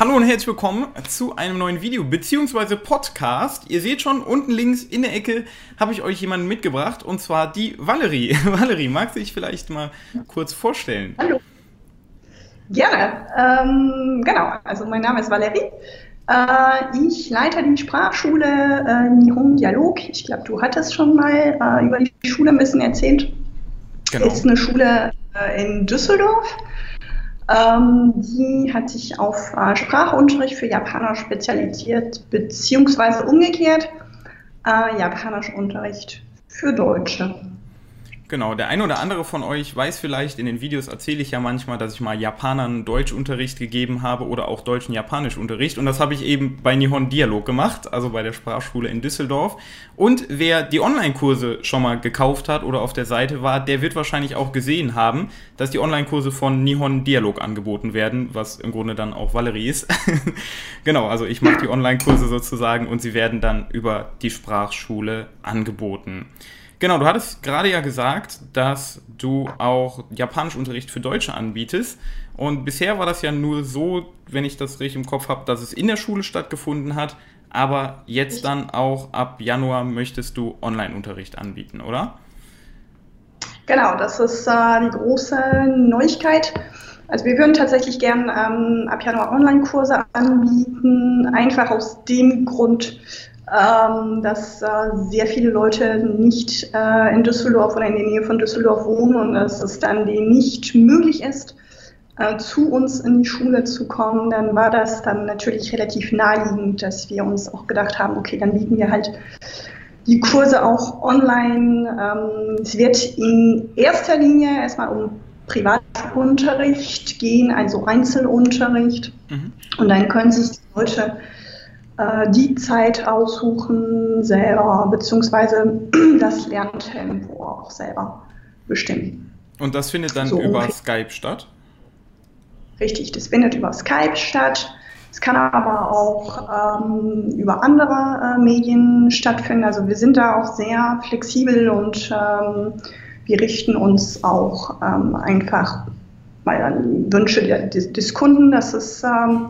Hallo und herzlich willkommen zu einem neuen Video bzw. Podcast. Ihr seht schon, unten links in der Ecke habe ich euch jemanden mitgebracht und zwar die Valerie. Valerie, mag sich vielleicht mal kurz vorstellen? Hallo. Gerne. Ähm, genau, also mein Name ist Valerie. Äh, ich leite die Sprachschule äh, Nihon Dialog. Ich glaube, du hattest schon mal äh, über die Schule ein bisschen erzählt. Genau. Ist eine Schule äh, in Düsseldorf. Ähm, die hat sich auf äh, Sprachunterricht für Japaner spezialisiert, beziehungsweise umgekehrt äh, Japanischunterricht für Deutsche. Genau, der eine oder andere von euch weiß vielleicht, in den Videos erzähle ich ja manchmal, dass ich mal Japanern Deutschunterricht gegeben habe oder auch deutschen Japanischunterricht. Und das habe ich eben bei Nihon Dialog gemacht, also bei der Sprachschule in Düsseldorf. Und wer die Online-Kurse schon mal gekauft hat oder auf der Seite war, der wird wahrscheinlich auch gesehen haben, dass die Online-Kurse von Nihon Dialog angeboten werden, was im Grunde dann auch Valerie ist. genau, also ich mache die Online-Kurse sozusagen und sie werden dann über die Sprachschule angeboten. Genau, du hattest gerade ja gesagt, dass du auch Japanischunterricht für Deutsche anbietest. Und bisher war das ja nur so, wenn ich das richtig im Kopf habe, dass es in der Schule stattgefunden hat. Aber jetzt dann auch ab Januar möchtest du Online-Unterricht anbieten, oder? Genau, das ist äh, die große Neuigkeit. Also wir würden tatsächlich gern ähm, ab Januar Online-Kurse anbieten, einfach aus dem Grund, ähm, dass äh, sehr viele Leute nicht äh, in Düsseldorf oder in der Nähe von Düsseldorf wohnen und dass es dann denen nicht möglich ist, äh, zu uns in die Schule zu kommen, dann war das dann natürlich relativ naheliegend, dass wir uns auch gedacht haben, okay, dann bieten wir halt die Kurse auch online. Ähm, es wird in erster Linie erstmal um Privatunterricht gehen, also Einzelunterricht. Mhm. Und dann können sich die Leute äh, die Zeit aussuchen selber, beziehungsweise das Lerntempo auch selber bestimmen. Und das findet dann so über Skype statt? Richtig, das findet über Skype statt. Es kann aber auch ähm, über andere äh, Medien stattfinden. Also wir sind da auch sehr flexibel und ähm, wir richten uns auch ähm, einfach mal an Wünsche des, des Kunden. Das ist ähm,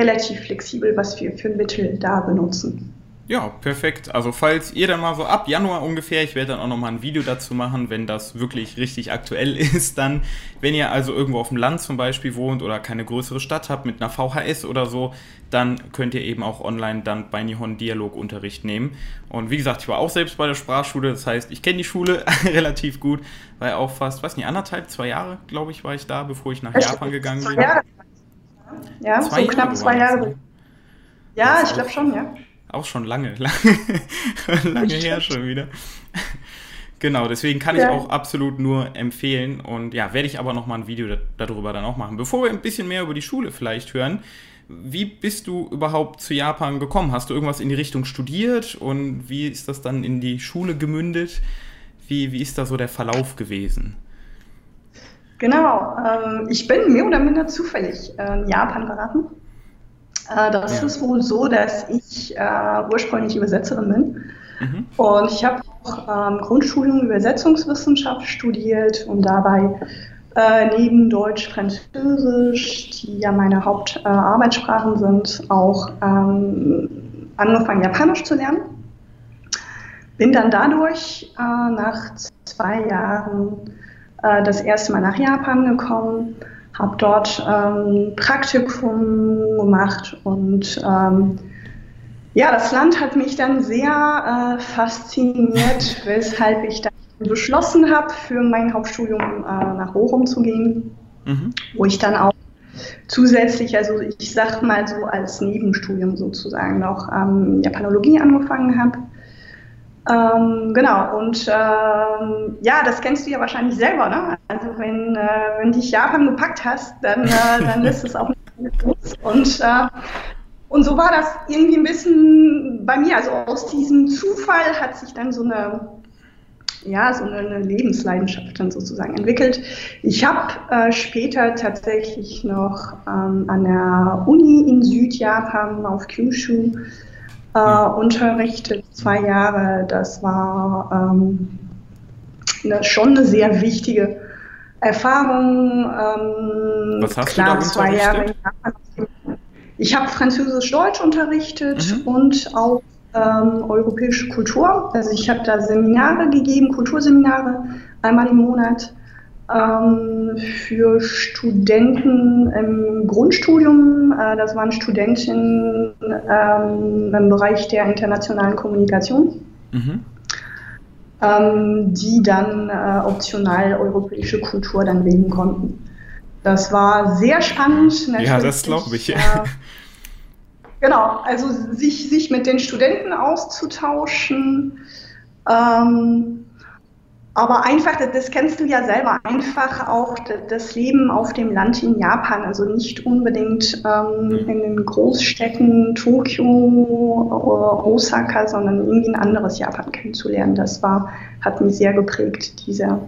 relativ flexibel, was wir für Mittel da benutzen. Ja, perfekt. Also falls ihr dann mal so ab Januar ungefähr, ich werde dann auch nochmal ein Video dazu machen, wenn das wirklich richtig aktuell ist, dann, wenn ihr also irgendwo auf dem Land zum Beispiel wohnt oder keine größere Stadt habt mit einer VHS oder so, dann könnt ihr eben auch online dann bei Nihon Dialog Unterricht nehmen. Und wie gesagt, ich war auch selbst bei der Sprachschule, das heißt, ich kenne die Schule relativ gut, weil auch fast, weiß nicht, anderthalb, zwei Jahre, glaube ich, war ich da, bevor ich nach Japan gegangen bin. Ja, zwei so knapp Jahre zwei Jahre. Ja, ich glaube schon, ja. Auch schon lange, lange, lange her schon wieder. Genau, deswegen kann ja. ich auch absolut nur empfehlen und ja, werde ich aber nochmal ein Video darüber dann auch machen. Bevor wir ein bisschen mehr über die Schule vielleicht hören, wie bist du überhaupt zu Japan gekommen? Hast du irgendwas in die Richtung studiert und wie ist das dann in die Schule gemündet? Wie, wie ist da so der Verlauf gewesen? Genau, ähm, ich bin mehr oder minder zufällig in Japan geraten. Äh, das ja. ist wohl so, dass ich äh, ursprünglich Übersetzerin bin. Mhm. Und ich habe auch ähm, Grundstudium Übersetzungswissenschaft studiert und dabei äh, neben Deutsch, Französisch, die ja meine Hauptarbeitssprachen sind, auch ähm, angefangen, Japanisch zu lernen. Bin dann dadurch äh, nach zwei Jahren äh, das erste Mal nach Japan gekommen, habe dort ähm, Praktikum gemacht und ähm, ja, das Land hat mich dann sehr äh, fasziniert, weshalb ich dann beschlossen habe, für mein Hauptstudium äh, nach Bochum zu gehen, mhm. wo ich dann auch zusätzlich, also ich sag mal so als Nebenstudium sozusagen noch ähm, Japanologie angefangen habe. Ähm, genau, und ähm, ja, das kennst du ja wahrscheinlich selber, ne? Also wenn, äh, wenn dich Japan gepackt hast, dann, äh, dann lässt es auch nicht los. Und, äh, und so war das irgendwie ein bisschen bei mir. Also aus diesem Zufall hat sich dann so eine, ja, so eine, Lebensleidenschaft dann sozusagen entwickelt. Ich habe äh, später tatsächlich noch ähm, an der Uni in Südjapan auf Kyushu äh, unterrichtet, zwei Jahre. Das war ähm, eine, schon eine sehr wichtige Erfahrung. Ähm, Was hast klar, du da zwei Jahre ich habe Französisch-Deutsch unterrichtet mhm. und auch ähm, europäische Kultur. Also ich habe da Seminare gegeben, Kulturseminare, einmal im Monat ähm, für Studenten im Grundstudium. Äh, das waren Studentinnen ähm, im Bereich der internationalen Kommunikation. Mhm. Ähm, die dann äh, optional europäische Kultur dann wählen konnten. Das war sehr spannend. Ja, das glaube ich. Äh, genau, also sich, sich mit den Studenten auszutauschen. Ähm, aber einfach, das kennst du ja selber, einfach auch das Leben auf dem Land in Japan, also nicht unbedingt ähm, mhm. in den Großstädten Tokio oder Osaka, sondern irgendwie ein anderes Japan kennenzulernen. Das war, hat mich sehr geprägt, diese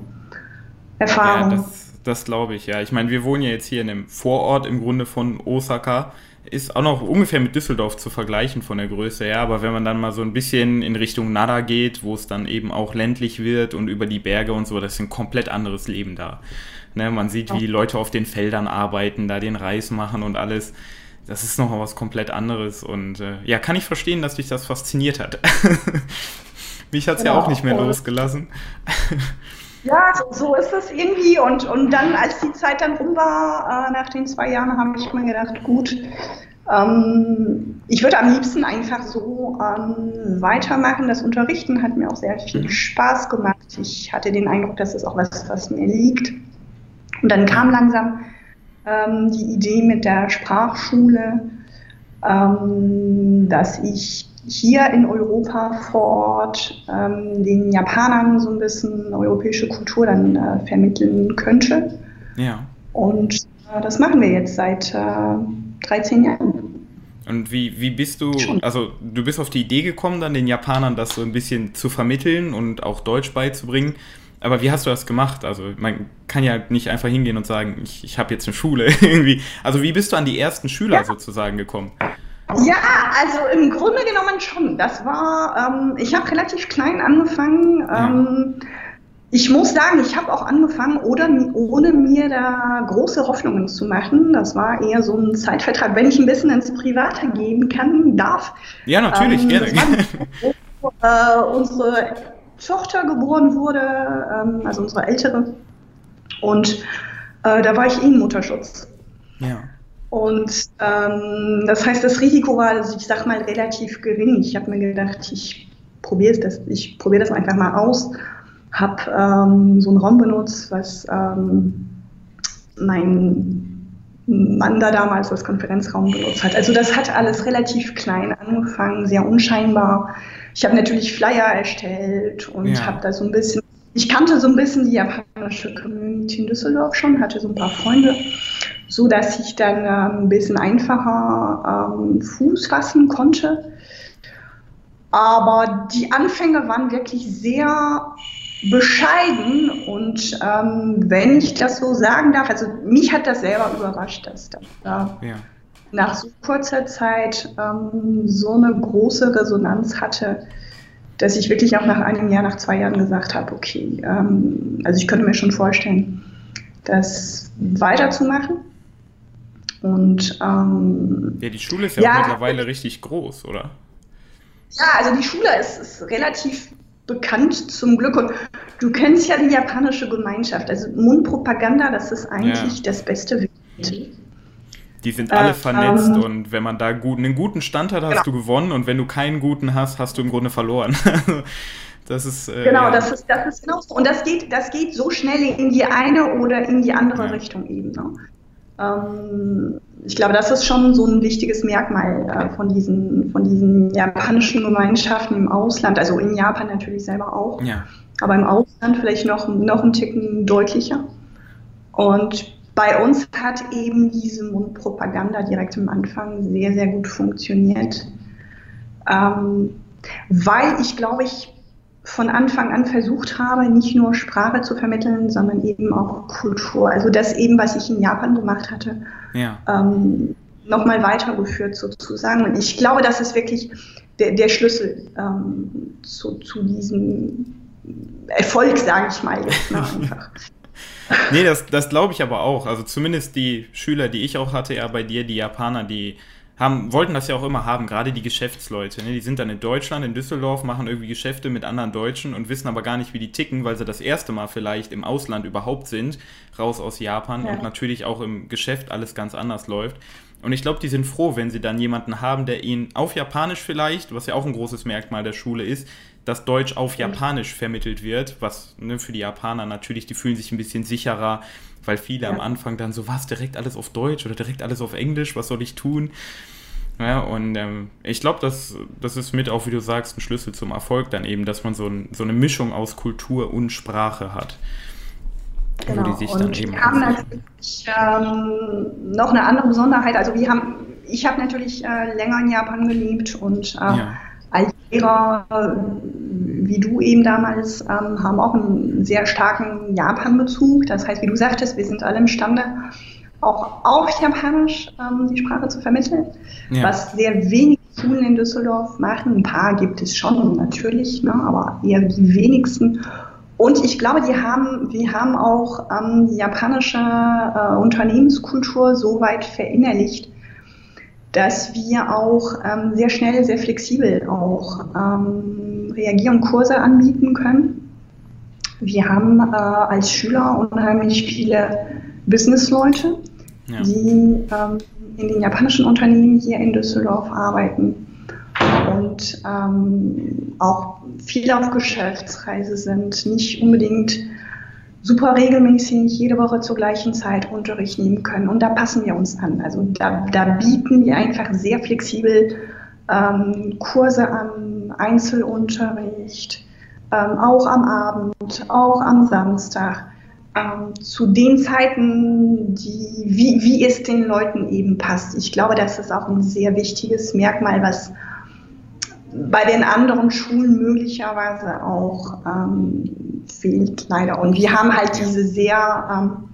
Erfahrung. Ja, das, das glaube ich, ja. Ich meine, wir wohnen ja jetzt hier in einem Vorort im Grunde von Osaka ist auch noch ungefähr mit Düsseldorf zu vergleichen von der Größe her, aber wenn man dann mal so ein bisschen in Richtung Nada geht, wo es dann eben auch ländlich wird und über die Berge und so, das ist ein komplett anderes Leben da. Ne, man sieht, wie die Leute auf den Feldern arbeiten, da den Reis machen und alles. Das ist noch was komplett anderes und äh, ja, kann ich verstehen, dass dich das fasziniert hat. Mich hat es ja. ja auch nicht mehr losgelassen. Ja, so, so, ist es irgendwie. Und, und dann, als die Zeit dann rum war, äh, nach den zwei Jahren, habe ich mir gedacht, gut, ähm, ich würde am liebsten einfach so ähm, weitermachen. Das Unterrichten hat mir auch sehr viel mhm. Spaß gemacht. Ich hatte den Eindruck, dass es auch was, was mir liegt. Und dann kam langsam ähm, die Idee mit der Sprachschule, ähm, dass ich hier in Europa vor Ort ähm, den Japanern so ein bisschen europäische Kultur dann äh, vermitteln könnte. Ja. Und äh, das machen wir jetzt seit äh, 13 Jahren. Und wie, wie bist du, also du bist auf die Idee gekommen, dann den Japanern das so ein bisschen zu vermitteln und auch Deutsch beizubringen. Aber wie hast du das gemacht? Also man kann ja nicht einfach hingehen und sagen, ich, ich habe jetzt eine Schule irgendwie. Also wie bist du an die ersten Schüler ja. sozusagen gekommen? Ja, also im Grunde genommen schon. Das war, ähm, ich habe relativ klein angefangen. Ähm, ich muss sagen, ich habe auch angefangen, oder, ohne mir da große Hoffnungen zu machen. Das war eher so ein Zeitvertrag, wenn ich ein bisschen ins Private gehen kann, darf. Ja, natürlich, ähm, gerne. War, äh, unsere Tochter geboren wurde, ähm, also unsere ältere. Und äh, da war ich eh in Mutterschutz. Ja. Und ähm, das heißt, das Risiko war, also ich sag mal, relativ gering. Ich habe mir gedacht, ich probiere das, ich probiere das einfach mal aus. Habe ähm, so einen Raum benutzt, was ähm, mein Mann da damals als Konferenzraum benutzt hat. Also das hat alles relativ klein angefangen, sehr unscheinbar. Ich habe natürlich Flyer erstellt und ja. habe da so ein bisschen, ich kannte so ein bisschen die japanische Community in Düsseldorf schon, hatte so ein paar Freunde so dass ich dann ähm, ein bisschen einfacher ähm, Fuß fassen konnte. Aber die Anfänge waren wirklich sehr bescheiden und ähm, wenn ich das so sagen darf, also mich hat das selber überrascht, dass das da ja. nach so kurzer Zeit ähm, so eine große Resonanz hatte, dass ich wirklich auch nach einem Jahr, nach zwei Jahren gesagt habe, okay, ähm, also ich könnte mir schon vorstellen, das weiterzumachen. Und, ähm, ja, die Schule ist ja, ja mittlerweile richtig groß, oder? Ja, also die Schule ist, ist relativ bekannt zum Glück. Und du kennst ja die japanische Gemeinschaft. Also Mundpropaganda, das ist eigentlich ja. das beste Weg. Die sind alle äh, vernetzt ähm, und wenn man da gut, einen guten Stand hat, hast genau. du gewonnen und wenn du keinen guten hast, hast du im Grunde verloren. das ist äh, genau, ja. das ist das ist genau so. und das geht das geht so schnell in die eine oder in die andere ja. Richtung eben. Ne? Ähm, ich glaube, das ist schon so ein wichtiges Merkmal äh, von, diesen, von diesen japanischen Gemeinschaften im Ausland, also in Japan natürlich selber auch, ja. aber im Ausland vielleicht noch, noch einen Ticken deutlicher. Und bei uns hat eben diese Mundpropaganda direkt am Anfang sehr, sehr gut funktioniert, ähm, weil ich glaube, ich von Anfang an versucht habe, nicht nur Sprache zu vermitteln, sondern eben auch Kultur. Also das eben, was ich in Japan gemacht hatte, ja. ähm, nochmal weitergeführt sozusagen. Und ich glaube, das ist wirklich der, der Schlüssel ähm, zu, zu, diesem Erfolg, sage ich mal jetzt ne, einfach. nee, das, das glaube ich aber auch. Also zumindest die Schüler, die ich auch hatte, ja bei dir, die Japaner, die haben, wollten das ja auch immer haben, gerade die Geschäftsleute. Ne? Die sind dann in Deutschland, in Düsseldorf, machen irgendwie Geschäfte mit anderen Deutschen und wissen aber gar nicht, wie die ticken, weil sie das erste Mal vielleicht im Ausland überhaupt sind, raus aus Japan ja. und natürlich auch im Geschäft alles ganz anders läuft. Und ich glaube, die sind froh, wenn sie dann jemanden haben, der ihnen auf Japanisch vielleicht, was ja auch ein großes Merkmal der Schule ist, dass Deutsch auf Japanisch vermittelt wird, was ne, für die Japaner natürlich, die fühlen sich ein bisschen sicherer, weil viele ja. am Anfang dann so, was, direkt alles auf Deutsch oder direkt alles auf Englisch, was soll ich tun? Ja, und ähm, ich glaube, das, das ist mit auch, wie du sagst, ein Schlüssel zum Erfolg dann eben, dass man so, ein, so eine Mischung aus Kultur und Sprache hat. Genau. Wo die sich und dann eben wir haben natürlich ähm, noch eine andere Besonderheit. Also wir haben, ich habe natürlich äh, länger in Japan gelebt und äh, ja. Lehrer, wie du eben damals, ähm, haben auch einen sehr starken Japan-Bezug. Das heißt, wie du sagtest, wir sind alle imstande, auch auf Japanisch ähm, die Sprache zu vermitteln, ja. was sehr wenig Schulen in Düsseldorf machen. Ein paar gibt es schon natürlich, ne, aber eher die wenigsten. Und ich glaube, die haben, die haben auch ähm, die japanische äh, Unternehmenskultur so weit verinnerlicht, dass wir auch ähm, sehr schnell, sehr flexibel auch ähm, reagieren, Kurse anbieten können. Wir haben äh, als Schüler unheimlich viele Businessleute, ja. die ähm, in den japanischen Unternehmen hier in Düsseldorf arbeiten und ähm, auch viel auf Geschäftsreise sind, nicht unbedingt super regelmäßig jede Woche zur gleichen Zeit Unterricht nehmen können. Und da passen wir uns an. Also da, da bieten wir einfach sehr flexibel ähm, Kurse an, Einzelunterricht, ähm, auch am Abend, auch am Samstag ähm, zu den Zeiten, die, wie, wie es den Leuten eben passt. Ich glaube, das ist auch ein sehr wichtiges Merkmal, was bei den anderen Schulen möglicherweise auch ähm, fehlt leider. Und wir haben halt diese sehr, ähm,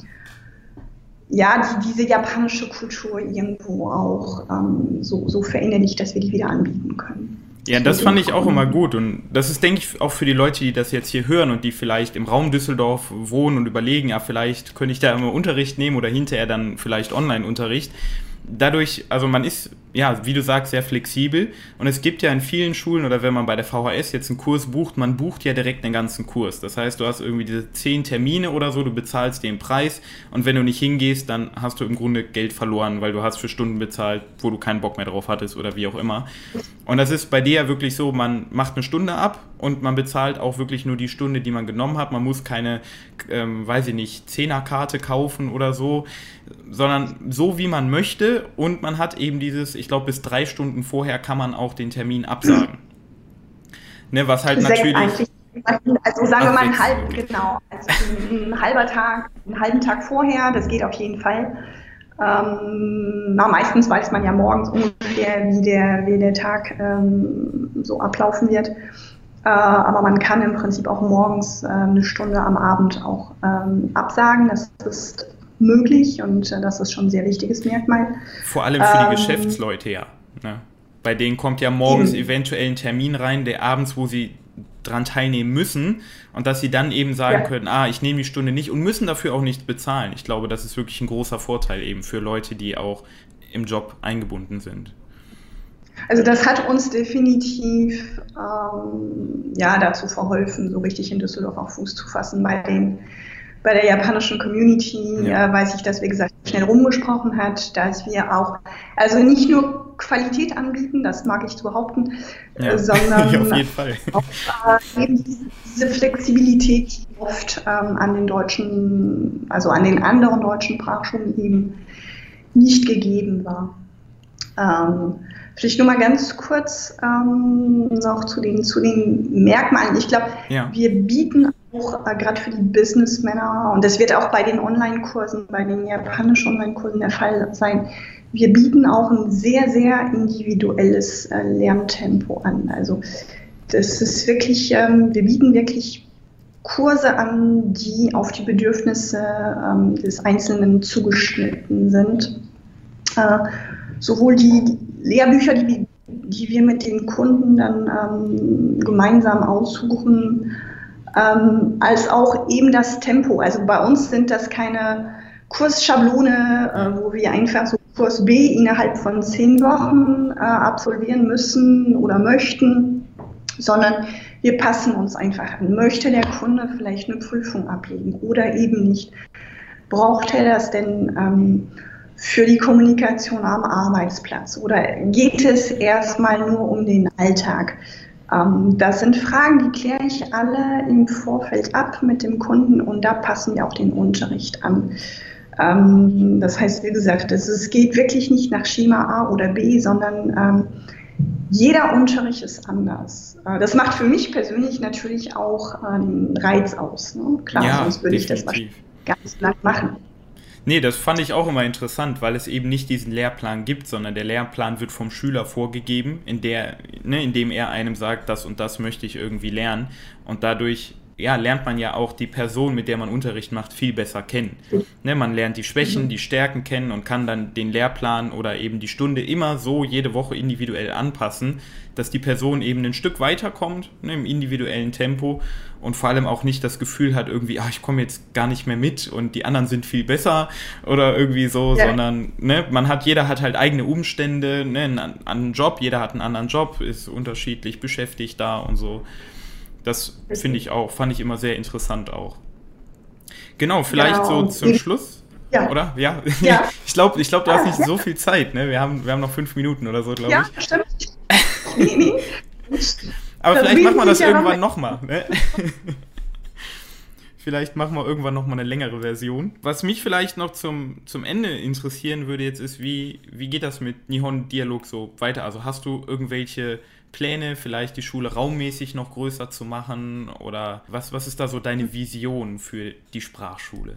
ja, die, diese japanische Kultur irgendwo auch ähm, so, so verinnerlicht, dass wir die wieder anbieten können. Ja, das fand ich auch immer gut. Und das ist, denke ich, auch für die Leute, die das jetzt hier hören und die vielleicht im Raum Düsseldorf wohnen und überlegen, ja, vielleicht könnte ich da immer Unterricht nehmen oder hinterher dann vielleicht Online-Unterricht dadurch, also man ist, ja, wie du sagst, sehr flexibel. Und es gibt ja in vielen Schulen oder wenn man bei der VHS jetzt einen Kurs bucht, man bucht ja direkt den ganzen Kurs. Das heißt, du hast irgendwie diese zehn Termine oder so, du bezahlst den Preis und wenn du nicht hingehst, dann hast du im Grunde Geld verloren, weil du hast für Stunden bezahlt, wo du keinen Bock mehr drauf hattest oder wie auch immer. Und das ist bei dir ja wirklich so, man macht eine Stunde ab und man bezahlt auch wirklich nur die Stunde, die man genommen hat. Man muss keine, ähm, weiß ich nicht, Zehnerkarte kaufen oder so, sondern so wie man möchte und man hat eben dieses, ich glaube, bis drei Stunden vorher kann man auch den Termin absagen. Ne, was halt natürlich. Also sagen wir mal einen halben, genau. Also ein halber Tag, einen halben Tag vorher, das geht auf jeden Fall. Ähm, na, meistens weiß man ja morgens ungefähr, wie der, wie der Tag ähm, so ablaufen wird. Äh, aber man kann im Prinzip auch morgens äh, eine Stunde am Abend auch ähm, absagen. Das ist möglich und äh, das ist schon ein sehr wichtiges Merkmal. Vor allem für die ähm, Geschäftsleute, ja. Ne? Bei denen kommt ja morgens eben. eventuell ein Termin rein, der abends, wo sie dran teilnehmen müssen und dass sie dann eben sagen ja. können, ah, ich nehme die Stunde nicht und müssen dafür auch nicht bezahlen. Ich glaube, das ist wirklich ein großer Vorteil eben für Leute, die auch im Job eingebunden sind. Also das hat uns definitiv ähm, ja, dazu verholfen, so richtig in Düsseldorf auf Fuß zu fassen bei den bei der japanischen Community ja. äh, weiß ich, dass, wie gesagt, schnell rumgesprochen hat, dass wir auch, also nicht nur Qualität anbieten, das mag ich zu behaupten, ja. äh, sondern auch äh, eben diese Flexibilität, die oft ähm, an den deutschen, also an den anderen deutschen Sprachschulen eben nicht gegeben war. Ähm, vielleicht nur mal ganz kurz ähm, noch zu den, zu den Merkmalen. Ich glaube, ja. wir bieten auch äh, gerade für die Businessmänner, und das wird auch bei den Online-Kursen, bei den japanischen Online-Kursen der Fall sein, wir bieten auch ein sehr, sehr individuelles äh, Lerntempo an. Also das ist wirklich, ähm, wir bieten wirklich Kurse an, die auf die Bedürfnisse ähm, des Einzelnen zugeschnitten sind. Äh, sowohl die Lehrbücher, die, die wir mit den Kunden dann ähm, gemeinsam aussuchen, ähm, als auch eben das Tempo. Also bei uns sind das keine Kursschablone, äh, wo wir einfach so Kurs B innerhalb von zehn Wochen äh, absolvieren müssen oder möchten, sondern wir passen uns einfach an. Möchte der Kunde vielleicht eine Prüfung ablegen oder eben nicht? Braucht er das denn ähm, für die Kommunikation am Arbeitsplatz oder geht es erstmal nur um den Alltag? Ähm, das sind Fragen, die kläre ich alle im Vorfeld ab mit dem Kunden und da passen wir auch den Unterricht an. Ähm, das heißt, wie gesagt, es, geht wirklich nicht nach Schema A oder B, sondern ähm, jeder Unterricht ist anders. Äh, das macht für mich persönlich natürlich auch einen Reiz aus. Ne? Klar, ja, sonst würde definitiv. ich das ganz lang machen. Nee, das fand ich auch immer interessant, weil es eben nicht diesen Lehrplan gibt, sondern der Lehrplan wird vom Schüler vorgegeben, in der, ne, indem er einem sagt, das und das möchte ich irgendwie lernen. Und dadurch ja, lernt man ja auch die Person, mit der man Unterricht macht, viel besser kennen. Ne, man lernt die Schwächen, mhm. die Stärken kennen und kann dann den Lehrplan oder eben die Stunde immer so jede Woche individuell anpassen, dass die Person eben ein Stück weiterkommt ne, im individuellen Tempo und vor allem auch nicht das Gefühl hat, irgendwie, ach, ich komme jetzt gar nicht mehr mit und die anderen sind viel besser oder irgendwie so, ja. sondern ne, man hat, jeder hat halt eigene Umstände, ne, einen, einen Job, jeder hat einen anderen Job, ist unterschiedlich beschäftigt da und so. Das finde ich auch, fand ich immer sehr interessant auch. Genau, vielleicht genau. so zum Schluss. Ja. Oder? Ja. ja. ich glaube, ich glaub, du hast nicht ja. so viel Zeit. Ne? Wir, haben, wir haben noch fünf Minuten oder so, glaube ja, ich. Ja, stimmt. nee, nee. Aber das vielleicht machen wir das irgendwann nochmal. Ne? vielleicht machen wir irgendwann nochmal eine längere Version. Was mich vielleicht noch zum, zum Ende interessieren würde jetzt ist, wie, wie geht das mit Nihon Dialog so weiter? Also hast du irgendwelche Pläne, vielleicht die Schule raummäßig noch größer zu machen? Oder was, was ist da so deine Vision für die Sprachschule?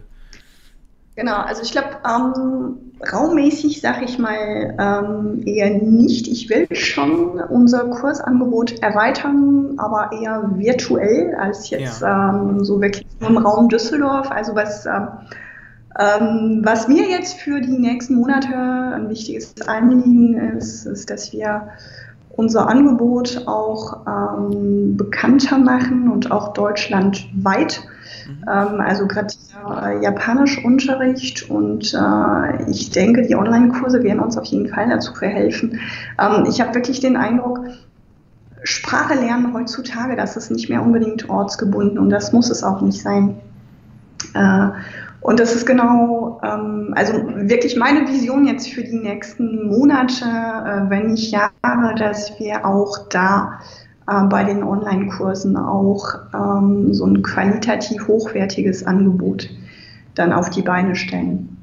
Genau, also ich glaube, ähm, raummäßig sage ich mal ähm, eher nicht. Ich will schon unser Kursangebot erweitern, aber eher virtuell als jetzt ja. ähm, so wirklich nur im Raum Düsseldorf. Also was, ähm, ähm, was mir jetzt für die nächsten Monate ein wichtiges Anliegen ist, ist, dass wir unser Angebot auch ähm, bekannter machen und auch deutschlandweit. Mhm. Ähm, also gerade äh, Japanischunterricht und äh, ich denke, die Online-Kurse werden uns auf jeden Fall dazu verhelfen. Ähm, ich habe wirklich den Eindruck, Sprache lernen heutzutage, das ist nicht mehr unbedingt ortsgebunden und das muss es auch nicht sein. Äh, und das ist genau, ähm, also wirklich meine Vision jetzt für die nächsten Monate, äh, wenn nicht Jahre, dass wir auch da äh, bei den Online-Kursen auch ähm, so ein qualitativ hochwertiges Angebot dann auf die Beine stellen.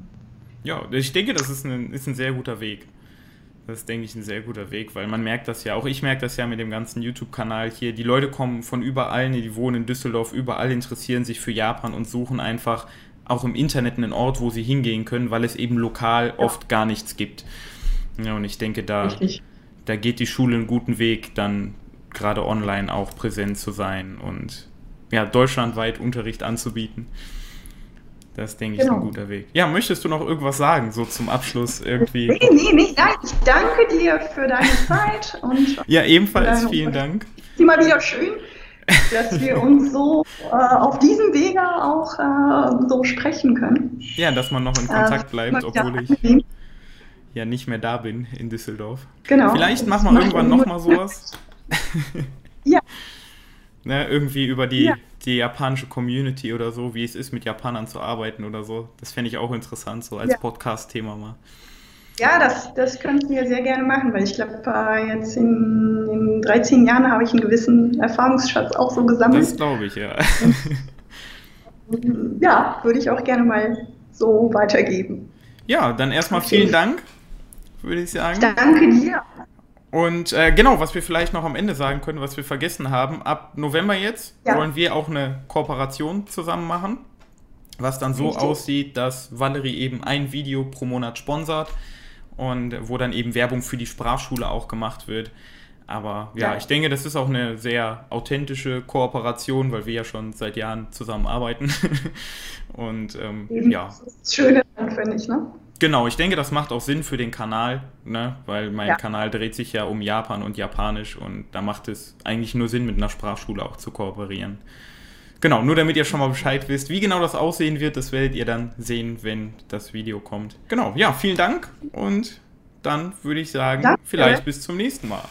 Ja, ich denke, das ist ein, ist ein sehr guter Weg. Das ist, denke ich, ein sehr guter Weg, weil man merkt das ja, auch ich merke das ja mit dem ganzen YouTube-Kanal hier. Die Leute kommen von überall, die wohnen in Düsseldorf, überall interessieren sich für Japan und suchen einfach auch im Internet einen Ort, wo sie hingehen können, weil es eben lokal oft gar nichts gibt. Ja, und ich denke, da, da geht die Schule einen guten Weg, dann gerade online auch präsent zu sein und ja, deutschlandweit Unterricht anzubieten. Das denke ich genau. ist ein guter Weg. Ja, möchtest du noch irgendwas sagen, so zum Abschluss irgendwie? Nee, nee, nee, nein. Ich danke dir für deine Zeit und. ja, ebenfalls vielen Dank. Immer wieder schön dass wir uns so äh, auf diesem Wege auch äh, so sprechen können. Ja, dass man noch in Kontakt äh, bleibt, obwohl ich ja nicht mehr da bin in Düsseldorf. Genau. Vielleicht machen wir irgendwann nochmal sowas. ja. ne, irgendwie über die, ja. Die japanische Community oder so, wie es ist, mit Japanern zu arbeiten oder so. Das fände ich auch interessant, so als ja. Podcast-Thema mal. Ja, das, das könnten wir sehr gerne machen, weil ich glaube, äh, jetzt in, in 13 Jahren habe ich einen gewissen Erfahrungsschatz auch so gesammelt. Das glaube ich, ja. ja, würde ich auch gerne mal so weitergeben. Ja, dann erstmal vielen Dank, würde ich sagen. Danke dir. Und äh, genau, was wir vielleicht noch am Ende sagen können, was wir vergessen haben, ab November jetzt ja. wollen wir auch eine Kooperation zusammen machen, was dann so Richtig. aussieht, dass Valerie eben ein Video pro Monat sponsert und wo dann eben Werbung für die Sprachschule auch gemacht wird. Aber ja, ja, ich denke, das ist auch eine sehr authentische Kooperation, weil wir ja schon seit Jahren zusammenarbeiten. und ähm, ja. Das ist das Schöne, finde ich, ne? Genau, ich denke, das macht auch Sinn für den Kanal, ne? weil mein ja. Kanal dreht sich ja um Japan und Japanisch und da macht es eigentlich nur Sinn, mit einer Sprachschule auch zu kooperieren. genau, nur damit ihr schon mal Bescheid wisst, wie genau das aussehen wird, das werdet ihr dann sehen, wenn das Video kommt. Genau, ja, vielen Dank und dann würde ich sagen, Danke. vielleicht bis zum nächsten Mal.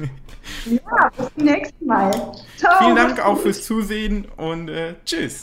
ja, bis zum nächsten Mal. Ciao. Vielen Dank auch fürs Zusehen und äh, tschüss.